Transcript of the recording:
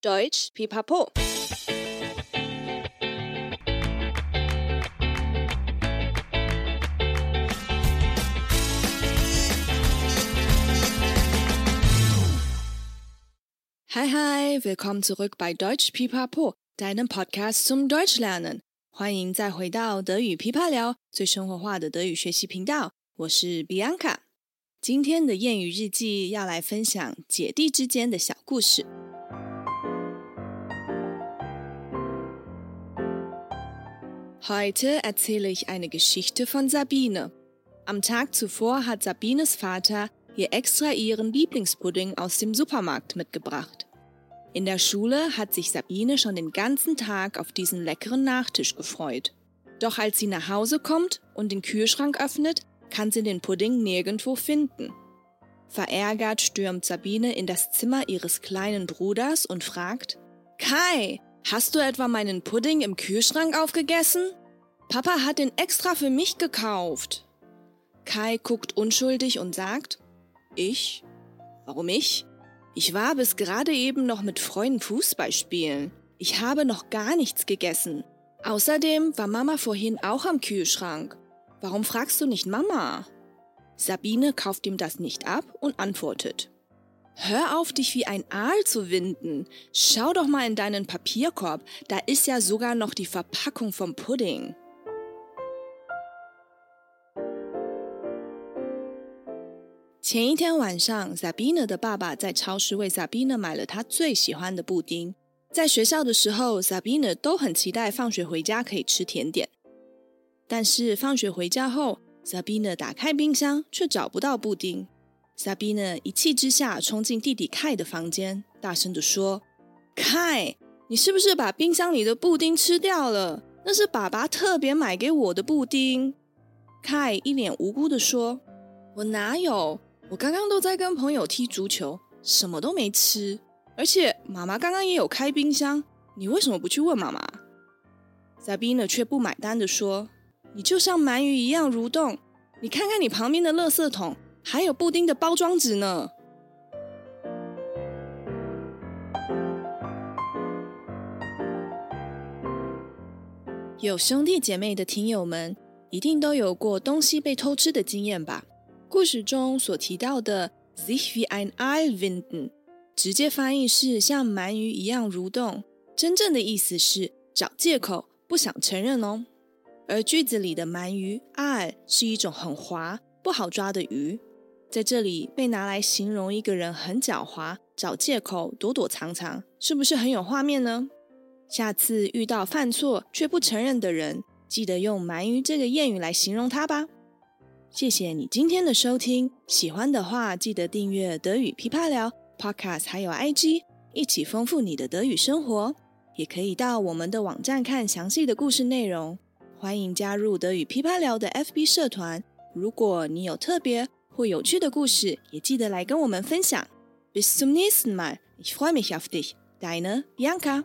Deutsch Pipapo。Hi hi, willkommen zurück bei Deutsch Pipapo, deinem Podcast zum Deutsch lernen。欢迎再回到德语噼啪聊，最生活化的德语学习频道。我是 Bianca。今天的谚语日记要来分享姐弟之间的小故事。Heute erzähle ich eine Geschichte von Sabine. Am Tag zuvor hat Sabines Vater ihr extra ihren Lieblingspudding aus dem Supermarkt mitgebracht. In der Schule hat sich Sabine schon den ganzen Tag auf diesen leckeren Nachtisch gefreut. Doch als sie nach Hause kommt und den Kühlschrank öffnet, kann sie den Pudding nirgendwo finden. Verärgert stürmt Sabine in das Zimmer ihres kleinen Bruders und fragt, Kai, hast du etwa meinen Pudding im Kühlschrank aufgegessen? Papa hat den extra für mich gekauft. Kai guckt unschuldig und sagt, ich? Warum ich? Ich war bis gerade eben noch mit Freunden Fußball spielen. Ich habe noch gar nichts gegessen. Außerdem war Mama vorhin auch am Kühlschrank. Warum fragst du nicht Mama? Sabine kauft ihm das nicht ab und antwortet. Hör auf, dich wie ein Aal zu winden. Schau doch mal in deinen Papierkorb, da ist ja sogar noch die Verpackung vom Pudding. 前一天晚上，Sabine 的爸爸在超市为 Sabine 买了他最喜欢的布丁。在学校的时候，Sabine 都很期待放学回家可以吃甜点。但是放学回家后，Sabine 打开冰箱却找不到布丁。 Sabina 一气之下冲进弟弟 Kai 的房间，大声地说：“Kai，你是不是把冰箱里的布丁吃掉了？那是爸爸特别买给我的布丁。”Kai 一脸无辜地说：“我哪有？”我刚刚都在跟朋友踢足球，什么都没吃。而且妈妈刚刚也有开冰箱，你为什么不去问妈妈？”Sabina 却不买单地说：“你就像鳗鱼一样蠕动，你看看你旁边的垃圾桶，还有布丁的包装纸呢。”有兄弟姐妹的听友们，一定都有过东西被偷吃的经验吧？故事中所提到的 sich wie ein Aal winden，直接翻译是像鳗鱼一样蠕动，真正的意思是找借口，不想承认哦。而句子里的鳗鱼 Aal 是一种很滑、不好抓的鱼，在这里被拿来形容一个人很狡猾，找借口躲躲藏藏，是不是很有画面呢？下次遇到犯错却不承认的人，记得用鳗鱼这个谚语来形容他吧。谢谢你今天的收听，喜欢的话记得订阅德语噼啪聊 Podcast，还有 IG，一起丰富你的德语生活。也可以到我们的网站看详细的故事内容。欢迎加入德语噼啪聊的 FB 社团。如果你有特别或有趣的故事，也记得来跟我们分享。Bis zum nächsten Mal. Ich freue mich auf dich. Deine Bianca.